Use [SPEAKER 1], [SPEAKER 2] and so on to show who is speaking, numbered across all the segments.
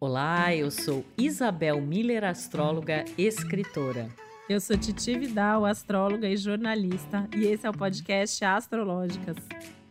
[SPEAKER 1] Olá, eu sou Isabel Miller, astróloga, escritora.
[SPEAKER 2] Eu sou Titi Vidal, astróloga e jornalista, e esse é o podcast Astrológicas.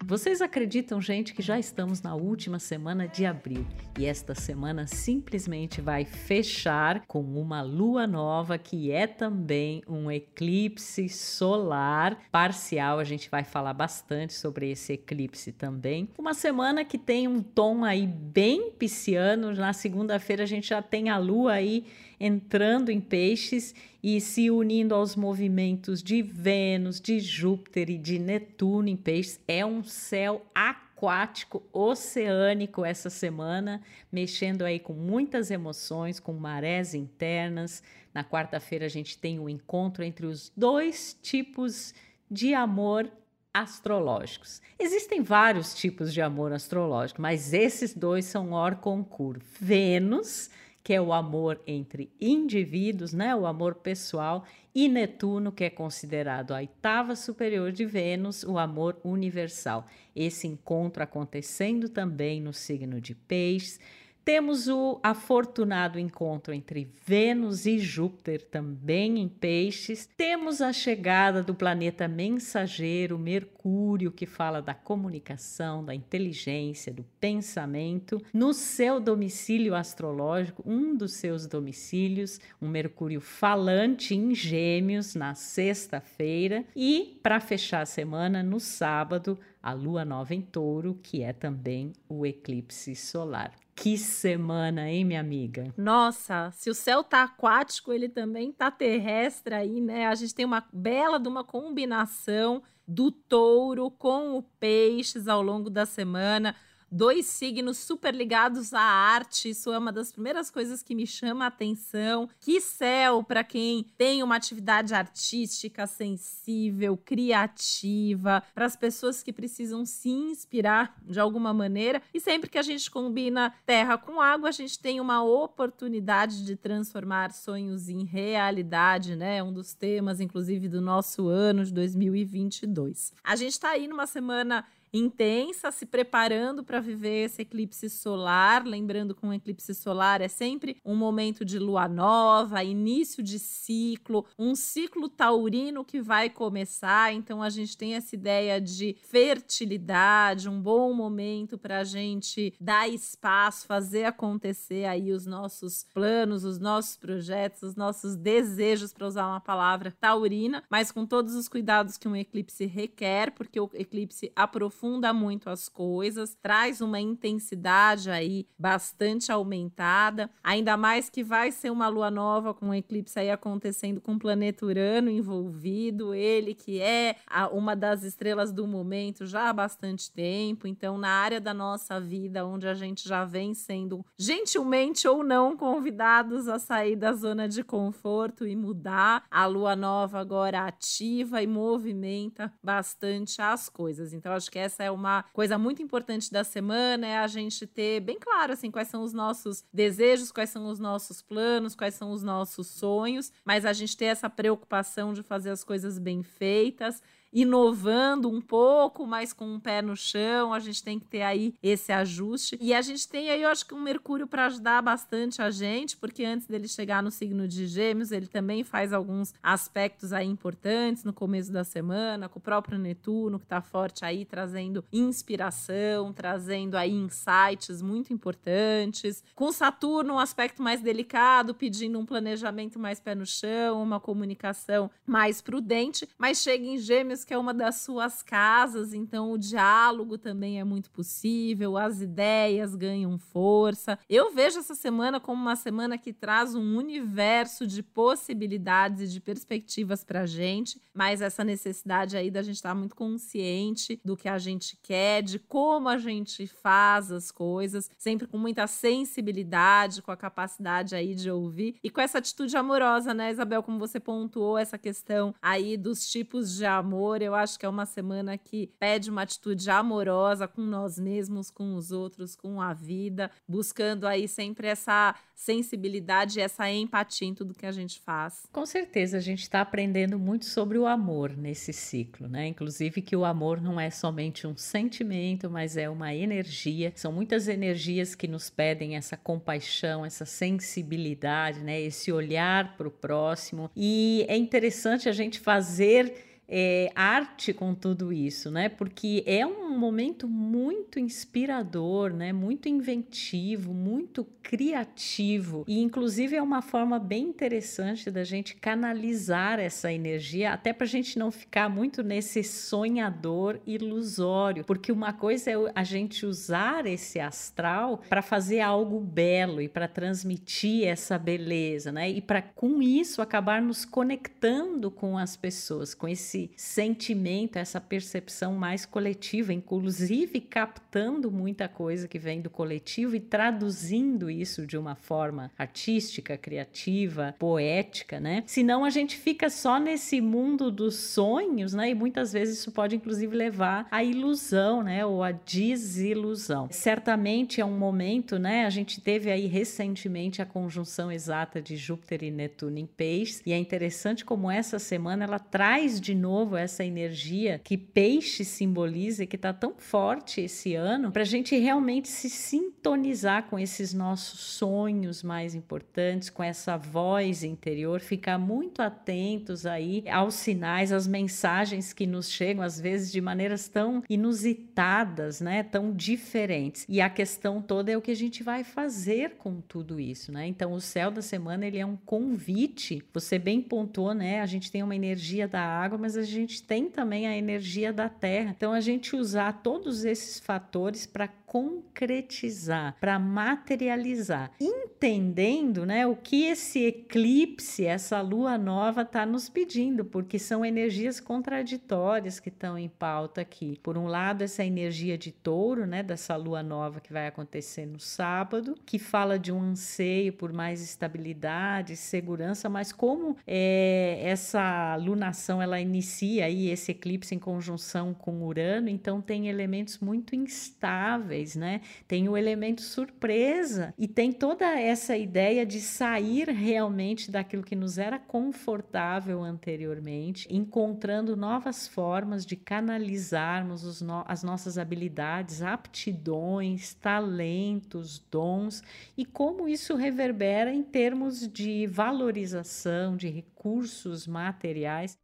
[SPEAKER 1] Vocês acreditam, gente, que já estamos na última semana de abril e esta semana simplesmente vai fechar com uma lua nova que é também um eclipse solar parcial. A gente vai falar bastante sobre esse eclipse também. Uma semana que tem um tom aí bem pisciano. Na segunda-feira a gente já tem a lua aí entrando em peixes e se unindo aos movimentos de Vênus, de Júpiter e de Netuno em peixes. É um céu aquático, oceânico essa semana, mexendo aí com muitas emoções, com marés internas. Na quarta-feira a gente tem um encontro entre os dois tipos de amor astrológicos. Existem vários tipos de amor astrológico, mas esses dois são or concurso. Vênus que é o amor entre indivíduos, né, o amor pessoal, e Netuno, que é considerado a oitava superior de Vênus, o amor universal. Esse encontro acontecendo também no signo de Peixes. Temos o afortunado encontro entre Vênus e Júpiter, também em Peixes. Temos a chegada do planeta mensageiro, Mercúrio, que fala da comunicação, da inteligência, do pensamento, no seu domicílio astrológico, um dos seus domicílios, um Mercúrio falante em Gêmeos, na sexta-feira. E, para fechar a semana, no sábado, a lua nova em touro, que é também o eclipse solar. Que semana, hein, minha amiga?
[SPEAKER 2] Nossa, se o céu tá aquático, ele também tá terrestre aí, né? A gente tem uma bela de uma combinação do touro com o peixes ao longo da semana dois signos super ligados à arte. Isso é uma das primeiras coisas que me chama a atenção. Que céu para quem tem uma atividade artística sensível, criativa, para as pessoas que precisam se inspirar de alguma maneira. E sempre que a gente combina terra com água, a gente tem uma oportunidade de transformar sonhos em realidade, né? Um dos temas, inclusive, do nosso ano de 2022. A gente está aí numa semana intensa, se preparando para viver esse eclipse solar. Lembrando que um eclipse solar é sempre um momento de lua nova, início de ciclo, um ciclo taurino que vai começar. Então a gente tem essa ideia de fertilidade, um bom momento para a gente dar espaço, fazer acontecer aí os nossos planos, os nossos projetos, os nossos desejos, para usar uma palavra taurina, mas com todos os cuidados que um eclipse requer, porque o eclipse aprofunda aprofunda muito as coisas, traz uma intensidade aí bastante aumentada, ainda mais que vai ser uma lua nova com um eclipse aí acontecendo com o planeta Urano envolvido, ele que é a, uma das estrelas do momento já há bastante tempo, então na área da nossa vida onde a gente já vem sendo gentilmente ou não convidados a sair da zona de conforto e mudar, a lua nova agora ativa e movimenta bastante as coisas. Então acho que essa é uma coisa muito importante da semana, é a gente ter bem claro assim quais são os nossos desejos, quais são os nossos planos, quais são os nossos sonhos, mas a gente ter essa preocupação de fazer as coisas bem feitas inovando um pouco, mas com um pé no chão. A gente tem que ter aí esse ajuste. E a gente tem aí, eu acho que um Mercúrio para ajudar bastante a gente, porque antes dele chegar no signo de Gêmeos, ele também faz alguns aspectos aí importantes no começo da semana, com o próprio Netuno, que está forte aí, trazendo inspiração, trazendo aí insights muito importantes. Com Saturno, um aspecto mais delicado, pedindo um planejamento mais pé no chão, uma comunicação mais prudente, mas chega em Gêmeos que é uma das suas casas, então o diálogo também é muito possível, as ideias ganham força. Eu vejo essa semana como uma semana que traz um universo de possibilidades e de perspectivas para a gente, mas essa necessidade aí da gente estar tá muito consciente do que a gente quer, de como a gente faz as coisas, sempre com muita sensibilidade, com a capacidade aí de ouvir e com essa atitude amorosa, né, Isabel, como você pontuou essa questão aí dos tipos de amor amor. Eu acho que é uma semana que pede uma atitude amorosa com nós mesmos, com os outros, com a vida, buscando aí sempre essa sensibilidade, essa empatia em tudo que a gente faz.
[SPEAKER 1] Com certeza, a gente está aprendendo muito sobre o amor nesse ciclo, né? Inclusive que o amor não é somente um sentimento, mas é uma energia. São muitas energias que nos pedem essa compaixão, essa sensibilidade, né? Esse olhar para o próximo. E é interessante a gente fazer é, arte com tudo isso, né? Porque é um momento muito inspirador, né? Muito inventivo, muito criativo e, inclusive, é uma forma bem interessante da gente canalizar essa energia, até para a gente não ficar muito nesse sonhador ilusório, porque uma coisa é a gente usar esse astral para fazer algo belo e para transmitir essa beleza, né? E para com isso acabar nos conectando com as pessoas, com esse esse sentimento, essa percepção mais coletiva, inclusive captando muita coisa que vem do coletivo e traduzindo isso de uma forma artística, criativa, poética, né? Senão a gente fica só nesse mundo dos sonhos, né? E muitas vezes isso pode inclusive levar à ilusão, né? Ou à desilusão. Certamente é um momento, né? A gente teve aí recentemente a conjunção exata de Júpiter e Netuno em Peixes e é interessante como essa semana ela traz de novo novo essa energia que peixe simboliza que está tão forte esse ano, para a gente realmente se sintonizar com esses nossos sonhos mais importantes, com essa voz interior, ficar muito atentos aí aos sinais, às mensagens que nos chegam, às vezes de maneiras tão inusitadas, né? Tão diferentes. E a questão toda é o que a gente vai fazer com tudo isso, né? Então, o céu da semana ele é um convite. Você bem pontuou, né? A gente tem uma energia da água, mas a gente tem também a energia da Terra. Então, a gente usar todos esses fatores para concretizar, para materializar, entendendo, né, o que esse eclipse, essa lua nova está nos pedindo, porque são energias contraditórias que estão em pauta aqui. Por um lado, essa energia de touro, né, dessa lua nova que vai acontecer no sábado, que fala de um anseio por mais estabilidade, segurança, mas como é, essa lunação ela inicia aí esse eclipse em conjunção com Urano, então tem elementos muito instáveis né? Tem o elemento surpresa e tem toda essa ideia de sair realmente daquilo que nos era confortável anteriormente, encontrando novas formas de canalizarmos no as nossas habilidades, aptidões, talentos, dons e como isso reverbera em termos de valorização de recursos materiais.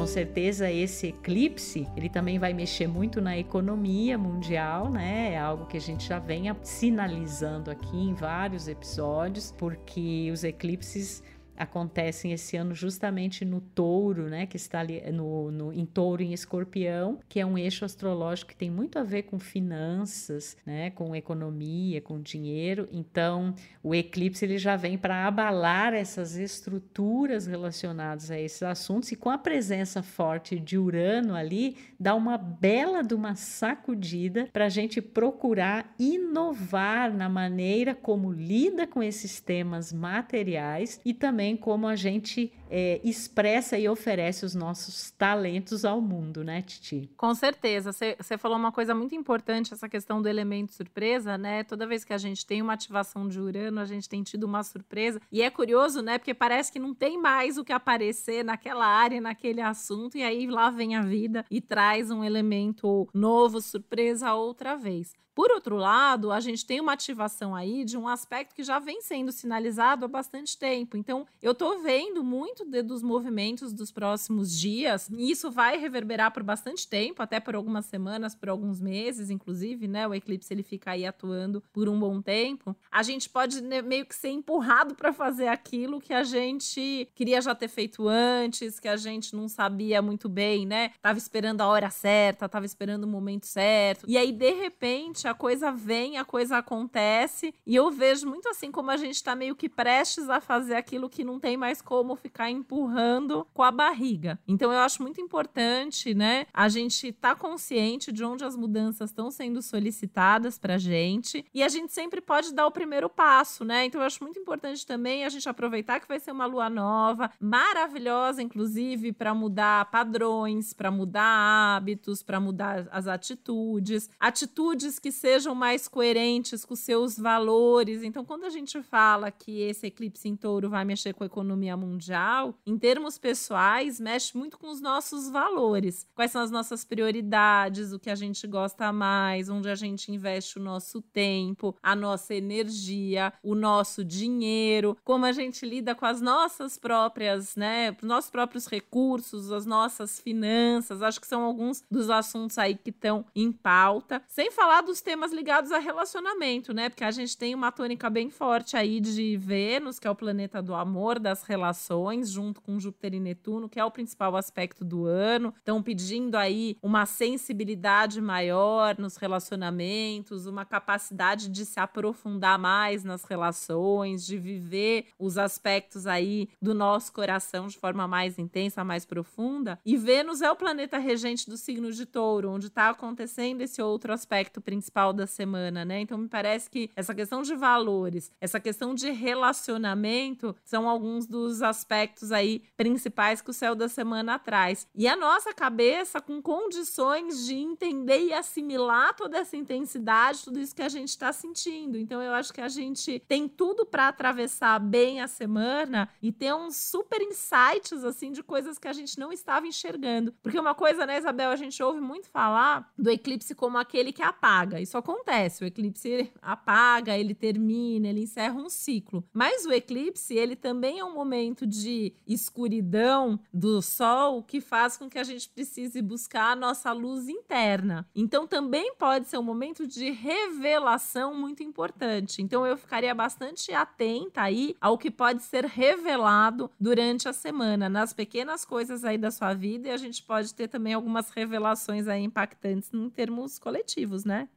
[SPEAKER 1] Com certeza esse eclipse, ele também vai mexer muito na economia mundial, né? É algo que a gente já vem sinalizando aqui em vários episódios, porque os eclipses acontecem esse ano justamente no touro, né, que está ali no, no, em touro em escorpião, que é um eixo astrológico que tem muito a ver com finanças, né, com economia, com dinheiro. Então, o eclipse ele já vem para abalar essas estruturas relacionadas a esses assuntos e com a presença forte de Urano ali, dá uma bela de uma sacudida para a gente procurar inovar na maneira como lida com esses temas materiais e também também como a gente é, expressa e oferece os nossos talentos ao mundo, né, Titi?
[SPEAKER 2] Com certeza. Você falou uma coisa muito importante, essa questão do elemento surpresa, né? Toda vez que a gente tem uma ativação de Urano, a gente tem tido uma surpresa. E é curioso, né? Porque parece que não tem mais o que aparecer naquela área, naquele assunto, e aí lá vem a vida e traz um elemento novo, surpresa outra vez. Por outro lado, a gente tem uma ativação aí de um aspecto que já vem sendo sinalizado há bastante tempo. Então, eu tô vendo muito de, dos movimentos dos próximos dias, e isso vai reverberar por bastante tempo, até por algumas semanas, por alguns meses, inclusive, né? O eclipse ele fica aí atuando por um bom tempo. A gente pode né, meio que ser empurrado para fazer aquilo que a gente queria já ter feito antes, que a gente não sabia muito bem, né? Tava esperando a hora certa, tava esperando o momento certo. E aí, de repente, a coisa vem, a coisa acontece, e eu vejo muito assim como a gente está meio que prestes a fazer aquilo que não tem mais como ficar empurrando com a barriga. Então eu acho muito importante, né, a gente estar tá consciente de onde as mudanças estão sendo solicitadas pra gente, e a gente sempre pode dar o primeiro passo, né? Então eu acho muito importante também a gente aproveitar que vai ser uma lua nova, maravilhosa inclusive para mudar padrões, para mudar hábitos, para mudar as atitudes, atitudes que sejam mais coerentes com seus valores. Então, quando a gente fala que esse eclipse em touro vai mexer com a economia mundial, em termos pessoais, mexe muito com os nossos valores. Quais são as nossas prioridades, o que a gente gosta mais, onde a gente investe o nosso tempo, a nossa energia, o nosso dinheiro, como a gente lida com as nossas próprias, né, os nossos próprios recursos, as nossas finanças. Acho que são alguns dos assuntos aí que estão em pauta. Sem falar dos temas ligados a relacionamento, né? Porque a gente tem uma tônica bem forte aí de Vênus, que é o planeta do amor, das relações, junto com Júpiter e Netuno, que é o principal aspecto do ano. Estão pedindo aí uma sensibilidade maior nos relacionamentos, uma capacidade de se aprofundar mais nas relações, de viver os aspectos aí do nosso coração de forma mais intensa, mais profunda. E Vênus é o planeta regente do signo de Touro, onde está acontecendo esse outro aspecto principal da semana, né? Então me parece que essa questão de valores, essa questão de relacionamento são alguns dos aspectos aí principais que o céu da semana traz. E a nossa cabeça com condições de entender e assimilar toda essa intensidade, tudo isso que a gente está sentindo. Então eu acho que a gente tem tudo para atravessar bem a semana e ter um super insights assim de coisas que a gente não estava enxergando. Porque uma coisa, né, Isabel, a gente ouve muito falar do eclipse como aquele que apaga. Isso acontece, o eclipse apaga, ele termina, ele encerra um ciclo. Mas o eclipse, ele também é um momento de escuridão do sol que faz com que a gente precise buscar a nossa luz interna. Então também pode ser um momento de revelação muito importante. Então eu ficaria bastante atenta aí ao que pode ser revelado durante a semana, nas pequenas coisas aí da sua vida, e a gente pode ter também algumas revelações aí impactantes em termos coletivos, né?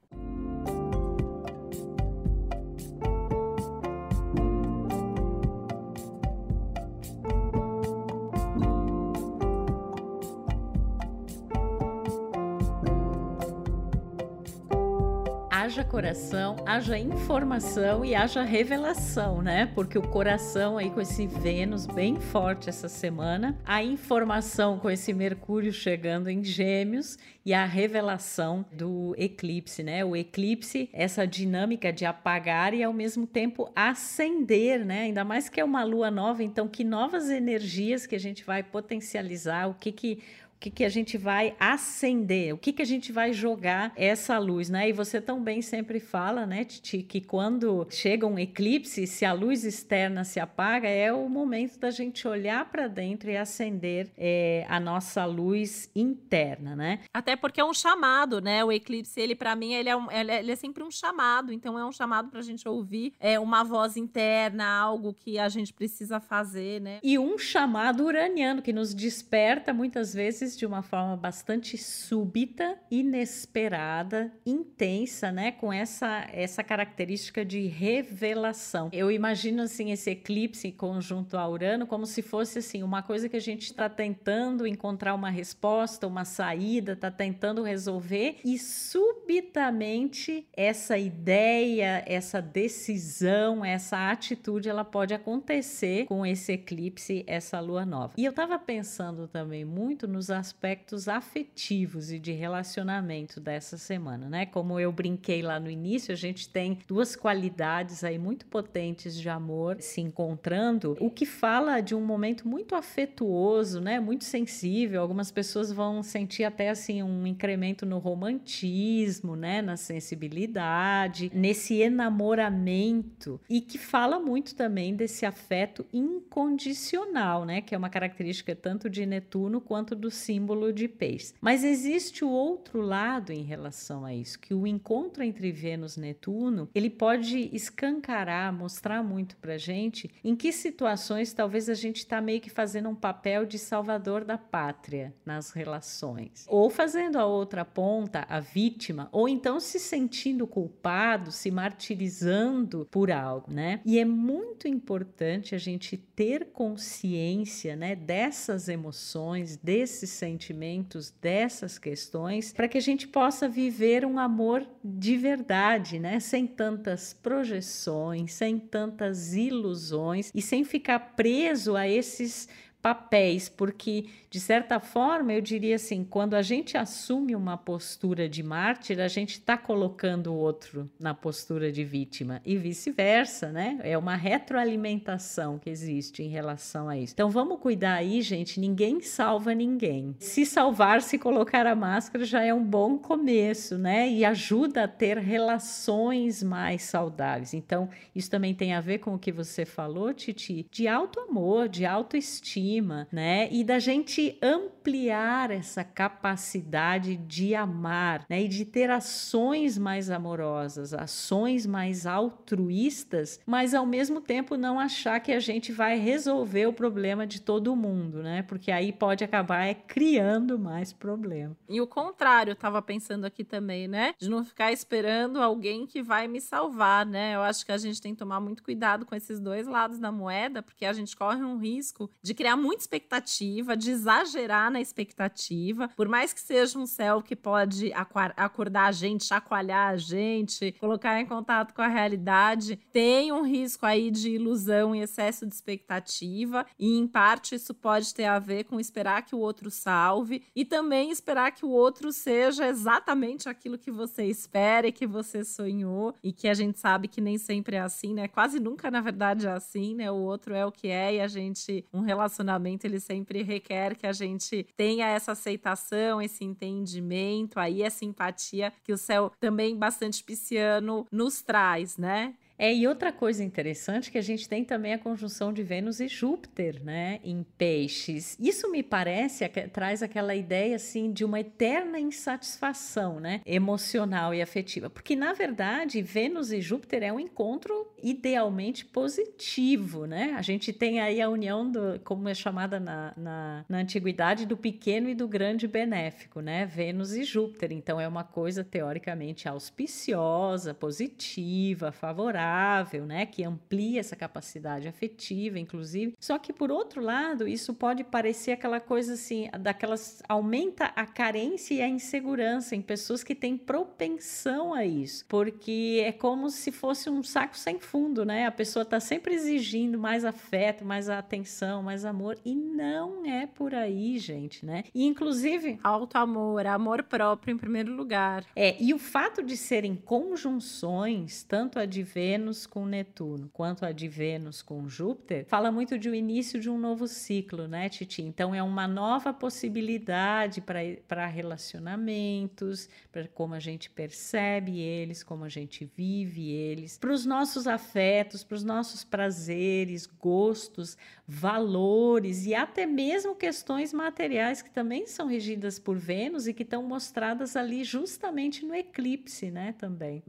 [SPEAKER 1] Haja coração, haja informação e haja revelação, né? Porque o coração aí com esse Vênus bem forte essa semana, a informação com esse Mercúrio chegando em Gêmeos e a revelação do eclipse, né? O eclipse, essa dinâmica de apagar e ao mesmo tempo acender, né? Ainda mais que é uma lua nova, então que novas energias que a gente vai potencializar, o que que que, que a gente vai acender, o que, que a gente vai jogar essa luz, né? E você também sempre fala, né, Titi, que quando chega um eclipse, se a luz externa se apaga, é o momento da gente olhar para dentro e acender é, a nossa luz interna, né?
[SPEAKER 2] Até porque é um chamado, né? O eclipse, ele para mim, ele é, um, ele, é, ele é, sempre um chamado, então é um chamado para a gente ouvir é, uma voz interna, algo que a gente precisa fazer, né?
[SPEAKER 1] E um chamado uraniano que nos desperta muitas vezes de uma forma bastante súbita, inesperada, intensa, né, com essa essa característica de revelação. Eu imagino assim esse eclipse conjunto a Urano como se fosse assim uma coisa que a gente está tentando encontrar uma resposta, uma saída, está tentando resolver e subitamente essa ideia, essa decisão, essa atitude, ela pode acontecer com esse eclipse, essa lua nova. E eu estava pensando também muito nos aspectos afetivos e de relacionamento dessa semana, né? Como eu brinquei lá no início, a gente tem duas qualidades aí muito potentes de amor se encontrando, o que fala de um momento muito afetuoso, né? Muito sensível. Algumas pessoas vão sentir até assim um incremento no romantismo, né? Na sensibilidade, nesse enamoramento e que fala muito também desse afeto incondicional, né? Que é uma característica tanto de Netuno quanto do símbolo de peixe. Mas existe o outro lado em relação a isso, que o encontro entre Vênus e Netuno, ele pode escancarar, mostrar muito pra gente em que situações talvez a gente está meio que fazendo um papel de salvador da pátria nas relações. Ou fazendo a outra ponta, a vítima, ou então se sentindo culpado, se martirizando por algo, né? E é muito importante a gente ter consciência, né, dessas emoções, desses sentimentos, dessas questões, para que a gente possa viver um amor de verdade, né, sem tantas projeções, sem tantas ilusões e sem ficar preso a esses papéis, porque de certa forma eu diria assim, quando a gente assume uma postura de mártir, a gente está colocando o outro na postura de vítima e vice-versa, né? É uma retroalimentação que existe em relação a isso. Então vamos cuidar aí, gente. Ninguém salva ninguém. Se salvar, se colocar a máscara já é um bom começo, né? E ajuda a ter relações mais saudáveis. Então isso também tem a ver com o que você falou, Titi, de alto amor, de autoestima cima, né? E da gente ampliar essa capacidade de amar, né? E de ter ações mais amorosas, ações mais altruístas, mas ao mesmo tempo não achar que a gente vai resolver o problema de todo mundo, né? Porque aí pode acabar é, criando mais problema.
[SPEAKER 2] E o contrário, eu tava pensando aqui também, né? De não ficar esperando alguém que vai me salvar, né? Eu acho que a gente tem que tomar muito cuidado com esses dois lados da moeda, porque a gente corre um risco de criar muita expectativa, de exagerar na expectativa, por mais que seja um céu que pode acordar a gente, chacoalhar a gente, colocar em contato com a realidade, tem um risco aí de ilusão e excesso de expectativa, e em parte isso pode ter a ver com esperar que o outro salve e também esperar que o outro seja exatamente aquilo que você espera e que você sonhou, e que a gente sabe que nem sempre é assim, né? Quase nunca, na verdade, é assim, né? O outro é o que é e a gente, um relacionamento relacionamento ele sempre requer que a gente tenha essa aceitação, esse entendimento, aí essa empatia que o céu também bastante pisciano nos traz, né?
[SPEAKER 1] É, e outra coisa interessante que a gente tem também a conjunção de Vênus e Júpiter, né, em peixes. Isso me parece traz aquela ideia assim de uma eterna insatisfação, né, emocional e afetiva, porque na verdade Vênus e Júpiter é um encontro idealmente positivo, né? A gente tem aí a união do, como é chamada na, na, na antiguidade, do pequeno e do grande benéfico, né? Vênus e Júpiter. Então é uma coisa teoricamente auspiciosa, positiva, favorável saudável, né, que amplia essa capacidade afetiva, inclusive. Só que por outro lado, isso pode parecer aquela coisa assim, daquelas aumenta a carência e a insegurança em pessoas que têm propensão a isso, porque é como se fosse um saco sem fundo, né? A pessoa está sempre exigindo mais afeto, mais atenção, mais amor e não é por aí, gente, né? E inclusive
[SPEAKER 2] alto amor, amor próprio em primeiro lugar.
[SPEAKER 1] É, e o fato de serem conjunções, tanto a de ver Vênus com Netuno, quanto a de Vênus com Júpiter, fala muito de um início de um novo ciclo, né, Titi? Então é uma nova possibilidade para relacionamentos, para como a gente percebe eles, como a gente vive eles, para os nossos afetos, para os nossos prazeres, gostos, valores e até mesmo questões materiais que também são regidas por Vênus e que estão mostradas ali justamente no eclipse, né, também.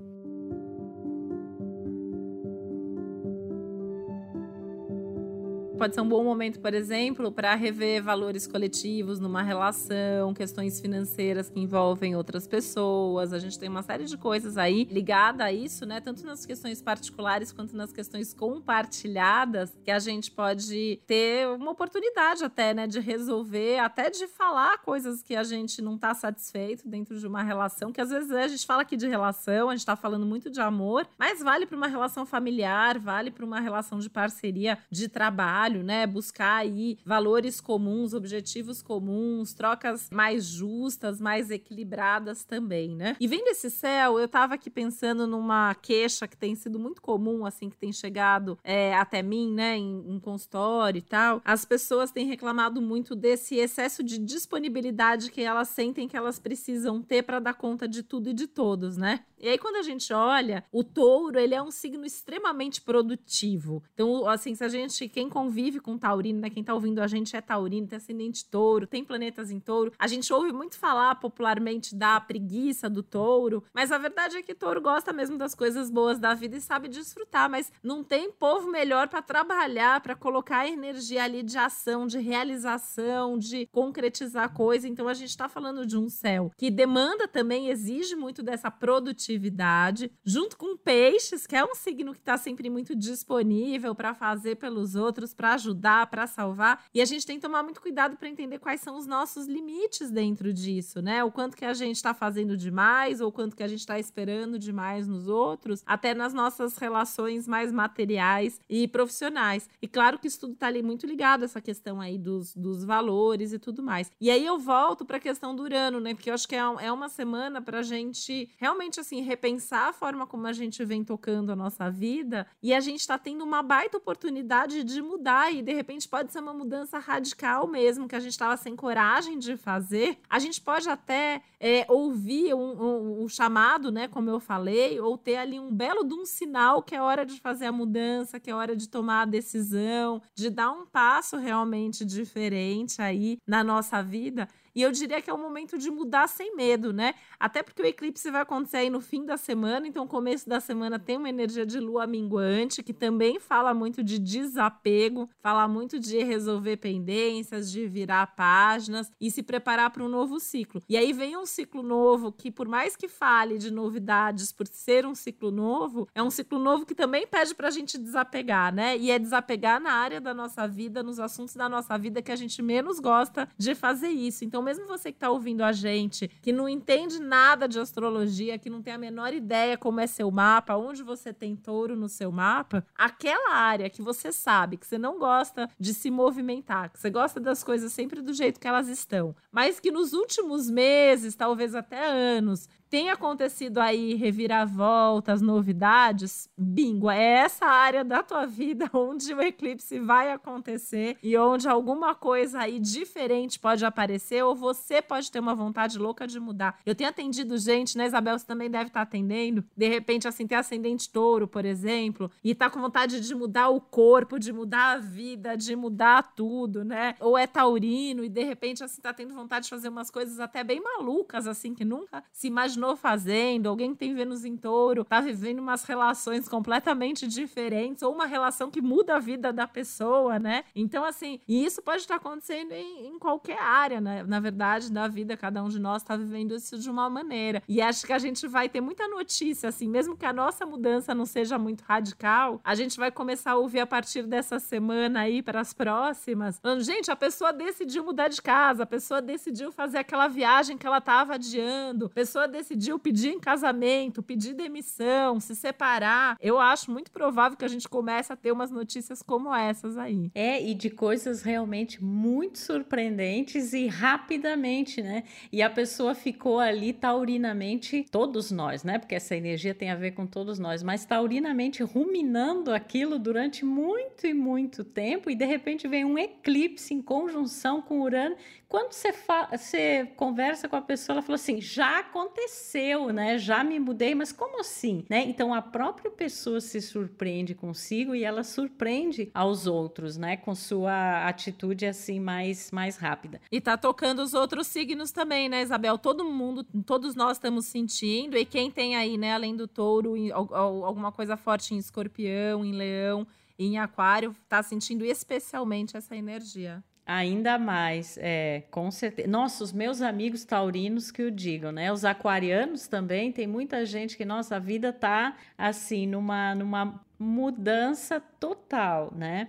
[SPEAKER 2] Pode ser um bom momento, por exemplo, para rever valores coletivos numa relação, questões financeiras que envolvem outras pessoas. A gente tem uma série de coisas aí ligada a isso, né? Tanto nas questões particulares quanto nas questões compartilhadas, que a gente pode ter uma oportunidade até, né, de resolver, até de falar coisas que a gente não está satisfeito dentro de uma relação, que às vezes a gente fala aqui de relação, a gente está falando muito de amor, mas vale para uma relação familiar, vale para uma relação de parceria de trabalho trabalho, né? Buscar aí valores comuns, objetivos comuns, trocas mais justas, mais equilibradas também, né? E vendo esse céu, eu tava aqui pensando numa queixa que tem sido muito comum, assim, que tem chegado é, até mim, né, em, em consultório e tal. As pessoas têm reclamado muito desse excesso de disponibilidade que elas sentem que elas precisam ter para dar conta de tudo e de todos, né? E aí, quando a gente olha, o touro, ele é um signo extremamente produtivo. Então, assim, se a gente, quem convive convive com taurino, né? Quem tá ouvindo a gente é taurino, tem ascendente touro, tem planetas em touro. A gente ouve muito falar popularmente da preguiça do touro, mas a verdade é que touro gosta mesmo das coisas boas da vida e sabe desfrutar, mas não tem povo melhor para trabalhar, para colocar energia ali de ação, de realização, de concretizar coisa. Então a gente está falando de um céu que demanda também, exige muito dessa produtividade, junto com peixes, que é um signo que está sempre muito disponível para fazer pelos outros, para ajudar, para salvar. E a gente tem que tomar muito cuidado para entender quais são os nossos limites dentro disso, né? O quanto que a gente está fazendo demais ou quanto que a gente está esperando demais nos outros, até nas nossas relações mais materiais e profissionais. E claro que isso tudo está ali muito ligado essa questão aí dos, dos valores e tudo mais. E aí eu volto para a questão do Urano, né? Porque eu acho que é, é uma semana para a gente realmente assim repensar a forma como a gente vem tocando a nossa vida e a gente está tendo uma baita oportunidade de mudar e de repente pode ser uma mudança radical mesmo que a gente estava sem coragem de fazer. A gente pode até é, ouvir um, um, um, chamado, né? Como eu falei, ou ter ali um belo de um sinal que é hora de fazer a mudança, que é hora de tomar a decisão, de dar um passo realmente diferente aí na nossa vida. E eu diria que é o momento de mudar sem medo, né? Até porque o eclipse vai acontecer aí no fim da semana, então começo da semana tem uma energia de lua minguante, que também fala muito de desapego, fala muito de resolver pendências, de virar páginas e se preparar para um novo ciclo. E aí vem um ciclo novo que, por mais que fale de novidades, por ser um ciclo novo, é um ciclo novo que também pede para a gente desapegar, né? E é desapegar na área da nossa vida, nos assuntos da nossa vida que a gente menos gosta de fazer isso. Então, mesmo você que está ouvindo a gente, que não entende nada de astrologia, que não tem a menor ideia como é seu mapa, onde você tem touro no seu mapa, aquela área que você sabe que você não gosta de se movimentar, que você gosta das coisas sempre do jeito que elas estão, mas que nos últimos meses, talvez até anos, tem acontecido aí reviravoltas, novidades, bingo, é essa área da tua vida onde o eclipse vai acontecer e onde alguma coisa aí diferente pode aparecer ou você pode ter uma vontade louca de mudar. Eu tenho atendido gente, né, Isabel, você também deve estar atendendo, de repente assim, tem ascendente touro, por exemplo, e tá com vontade de mudar o corpo, de mudar a vida, de mudar tudo, né? Ou é taurino e de repente assim tá tendo vontade de fazer umas coisas até bem malucas assim que nunca se imaginou imaginou fazendo, alguém que tem Vênus em touro, tá vivendo umas relações completamente diferentes, ou uma relação que muda a vida da pessoa, né? Então, assim, e isso pode estar acontecendo em, em qualquer área, né? Na verdade, da vida, cada um de nós está vivendo isso de uma maneira. E acho que a gente vai ter muita notícia, assim, mesmo que a nossa mudança não seja muito radical, a gente vai começar a ouvir a partir dessa semana aí para as próximas. Gente, a pessoa decidiu mudar de casa, a pessoa decidiu fazer aquela viagem que ela estava adiando, a pessoa decidiu decidiu pedir em casamento, pedir demissão, se separar, eu acho muito provável que a gente comece a ter umas notícias como essas aí.
[SPEAKER 1] É, e de coisas realmente muito surpreendentes e rapidamente, né? E a pessoa ficou ali taurinamente, todos nós, né? Porque essa energia tem a ver com todos nós, mas taurinamente ruminando aquilo durante muito e muito tempo e de repente vem um eclipse em conjunção com Urano quando você, você conversa com a pessoa, ela fala assim: já aconteceu, né? Já me mudei, mas como assim? Né? Então a própria pessoa se surpreende consigo e ela surpreende aos outros, né? Com sua atitude assim mais, mais rápida.
[SPEAKER 2] E tá tocando os outros signos também, né, Isabel? Todo mundo, todos nós estamos sentindo, e quem tem aí, né, além do touro, alguma coisa forte em escorpião, em leão, em aquário, tá sentindo especialmente essa energia.
[SPEAKER 1] Ainda mais, é, com certeza. Nossa, os meus amigos taurinos que o digam, né? Os aquarianos também, tem muita gente que, nossa, a vida tá assim, numa, numa mudança total, né?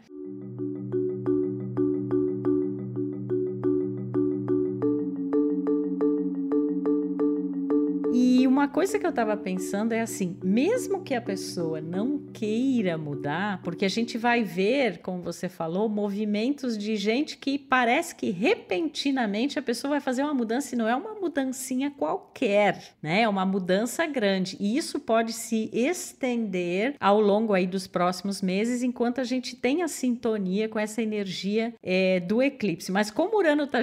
[SPEAKER 1] Uma coisa que eu estava pensando é assim: mesmo que a pessoa não queira mudar, porque a gente vai ver, como você falou, movimentos de gente que parece que repentinamente a pessoa vai fazer uma mudança e não é uma mudancinha qualquer, né? É uma mudança grande. E isso pode se estender ao longo aí dos próximos meses, enquanto a gente tem a sintonia com essa energia é, do eclipse. Mas como Urano está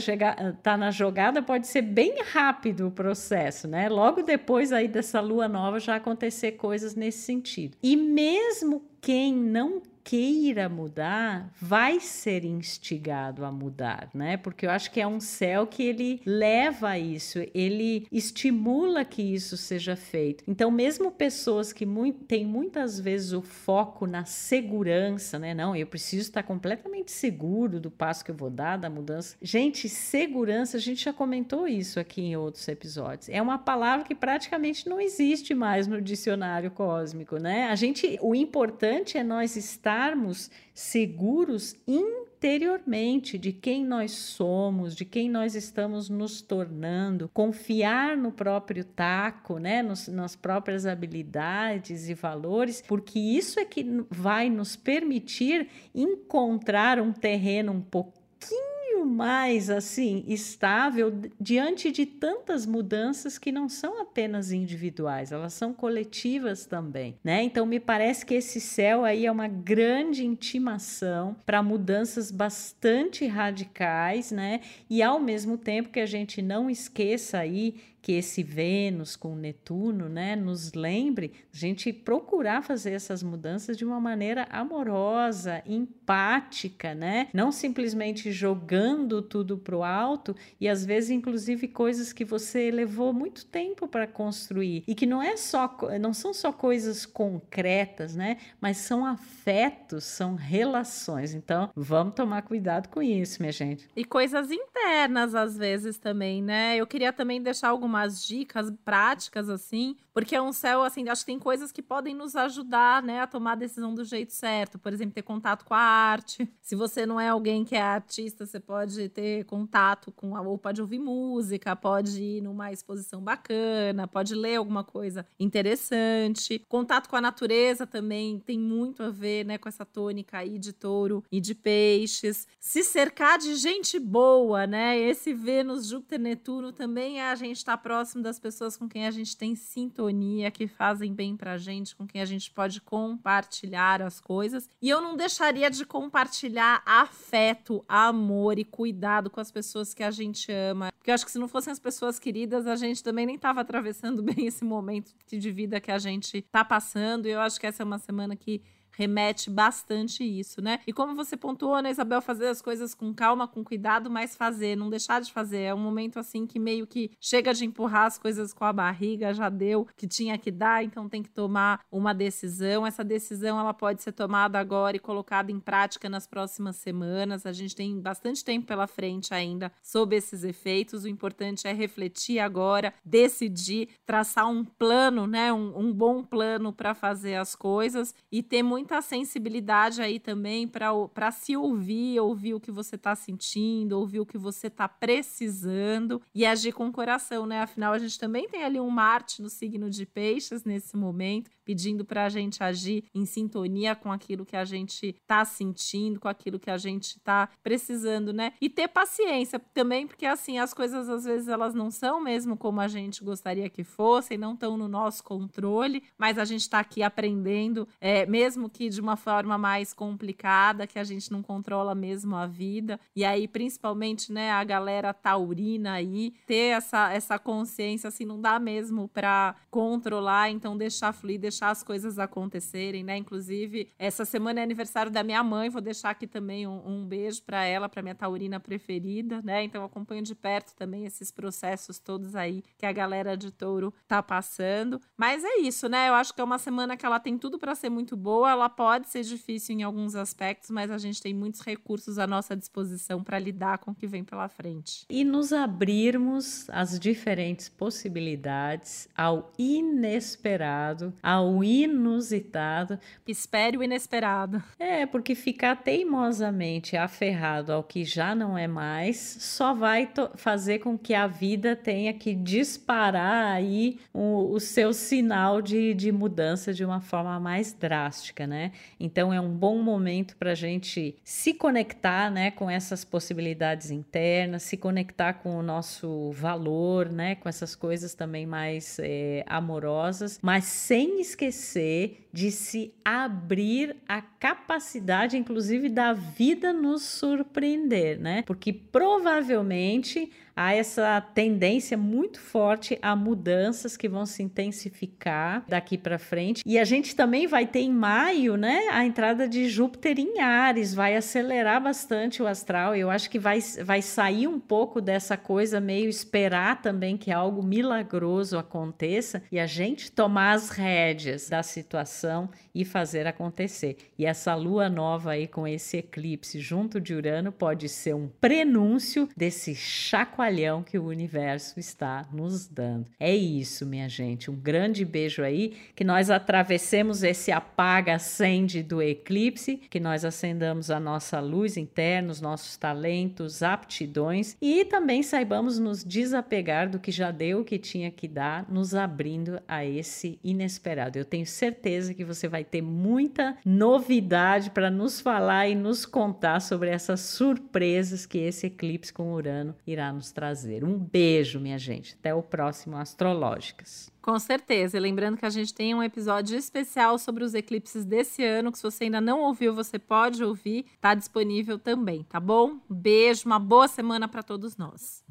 [SPEAKER 1] tá na jogada, pode ser bem rápido o processo, né? Logo depois aí dessa lua nova já acontecer coisas nesse sentido. E mesmo quem não queira mudar vai ser instigado a mudar, né? Porque eu acho que é um céu que ele leva a isso, ele estimula que isso seja feito. Então, mesmo pessoas que mu têm muitas vezes o foco na segurança, né? Não, eu preciso estar completamente seguro do passo que eu vou dar, da mudança. Gente, segurança, a gente já comentou isso aqui em outros episódios. É uma palavra que praticamente não existe mais no dicionário cósmico, né? A gente, o importante é nós estar estarmos seguros interiormente de quem nós somos, de quem nós estamos nos tornando, confiar no próprio taco, né, nos, nas próprias habilidades e valores, porque isso é que vai nos permitir encontrar um terreno um pouquinho mais assim estável diante de tantas mudanças que não são apenas individuais, elas são coletivas também, né? Então me parece que esse céu aí é uma grande intimação para mudanças bastante radicais, né? E ao mesmo tempo que a gente não esqueça aí que esse Vênus com Netuno, né, nos lembre a gente procurar fazer essas mudanças de uma maneira amorosa, empática, né? Não simplesmente jogando tudo para o alto e às vezes inclusive coisas que você levou muito tempo para construir e que não é só não são só coisas concretas, né? Mas são afetos, são relações. Então, vamos tomar cuidado com isso, minha gente.
[SPEAKER 2] E coisas internas às vezes também, né? Eu queria também deixar alguma umas dicas práticas, assim, porque é um céu, assim, acho que tem coisas que podem nos ajudar, né, a tomar a decisão do jeito certo. Por exemplo, ter contato com a arte. Se você não é alguém que é artista, você pode ter contato com, a, ou pode ouvir música, pode ir numa exposição bacana, pode ler alguma coisa interessante. Contato com a natureza também tem muito a ver, né, com essa tônica aí de touro e de peixes. Se cercar de gente boa, né, esse Vênus, Júpiter, Netuno também é a gente estar tá próximo das pessoas com quem a gente tem sintonia, que fazem bem pra gente, com quem a gente pode compartilhar as coisas. E eu não deixaria de compartilhar afeto, amor e cuidado com as pessoas que a gente ama. Porque eu acho que se não fossem as pessoas queridas, a gente também nem estava atravessando bem esse momento de vida que a gente tá passando. E eu acho que essa é uma semana que remete bastante isso, né? E como você pontuou, né, Isabel, fazer as coisas com calma, com cuidado, mas fazer, não deixar de fazer. É um momento assim que meio que chega de empurrar as coisas com a barriga, já deu que tinha que dar, então tem que tomar uma decisão. Essa decisão ela pode ser tomada agora e colocada em prática nas próximas semanas. A gente tem bastante tempo pela frente ainda sob esses efeitos. O importante é refletir agora, decidir, traçar um plano, né, um, um bom plano para fazer as coisas e ter muito muita sensibilidade aí também para se ouvir, ouvir o que você está sentindo, ouvir o que você está precisando e agir com o coração, né? Afinal, a gente também tem ali um Marte no signo de Peixes nesse momento, pedindo para a gente agir em sintonia com aquilo que a gente está sentindo, com aquilo que a gente está precisando, né? E ter paciência também, porque assim, as coisas às vezes elas não são mesmo como a gente gostaria que fossem, não estão no nosso controle, mas a gente está aqui aprendendo, é, mesmo que de uma forma mais complicada, que a gente não controla mesmo a vida. E aí, principalmente, né, a galera taurina aí, ter essa, essa consciência, assim, não dá mesmo para controlar, então deixar fluir, deixar as coisas acontecerem, né? Inclusive, essa semana é aniversário da minha mãe, vou deixar aqui também um, um beijo para ela, para minha taurina preferida, né? Então, acompanho de perto também esses processos todos aí que a galera de touro tá passando. Mas é isso, né? Eu acho que é uma semana que ela tem tudo para ser muito boa, ela pode ser difícil em alguns aspectos, mas a gente tem muitos recursos à nossa disposição para lidar com o que vem pela frente.
[SPEAKER 1] E nos abrirmos às diferentes possibilidades, ao inesperado, ao inusitado.
[SPEAKER 2] Espere o inesperado.
[SPEAKER 1] É, porque ficar teimosamente aferrado ao que já não é mais só vai fazer com que a vida tenha que disparar aí o, o seu sinal de, de mudança de uma forma mais drástica, né? Então é um bom momento para a gente se conectar, né, com essas possibilidades internas, se conectar com o nosso valor, né, com essas coisas também mais é, amorosas, mas sem esquecer de se abrir à capacidade, inclusive, da vida nos surpreender, né? Porque provavelmente há essa tendência muito forte a mudanças que vão se intensificar daqui para frente. E a gente também vai ter em maio, né, a entrada de Júpiter em Ares, vai acelerar bastante o astral. Eu acho que vai, vai sair um pouco dessa coisa meio esperar também que algo milagroso aconteça e a gente tomar as rédeas da situação e fazer acontecer. E essa lua nova aí com esse eclipse junto de Urano pode ser um prenúncio desse chacoalhão que o universo está nos dando. É isso, minha gente. Um grande beijo aí, que nós atravessemos esse apaga-acende do eclipse, que nós acendamos a nossa luz interna, os nossos talentos, aptidões e também saibamos nos desapegar do que já deu o que tinha que dar, nos abrindo a esse inesperado. Eu tenho certeza que você vai ter muita novidade para nos falar e nos contar sobre essas surpresas que esse eclipse com Urano irá nos trazer. Um beijo, minha gente. Até o próximo Astrológicas.
[SPEAKER 2] Com certeza. E lembrando que a gente tem um episódio especial sobre os eclipses desse ano, que se você ainda não ouviu, você pode ouvir. Está disponível também, tá bom? Beijo, uma boa semana para todos nós.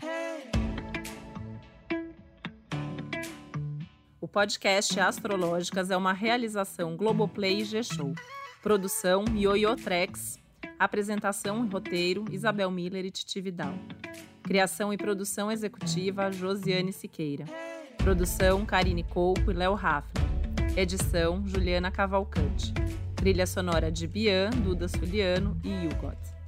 [SPEAKER 2] O podcast Astrológicas é uma realização Globoplay e G-Show. Produção Yoyo Trex. Apresentação e roteiro Isabel Miller e Titi Vidal. Criação e produção executiva Josiane Siqueira. Produção Karine Couco e Léo Raffner. Edição Juliana Cavalcante. Trilha sonora de Bian, Duda Suliano e Hugot.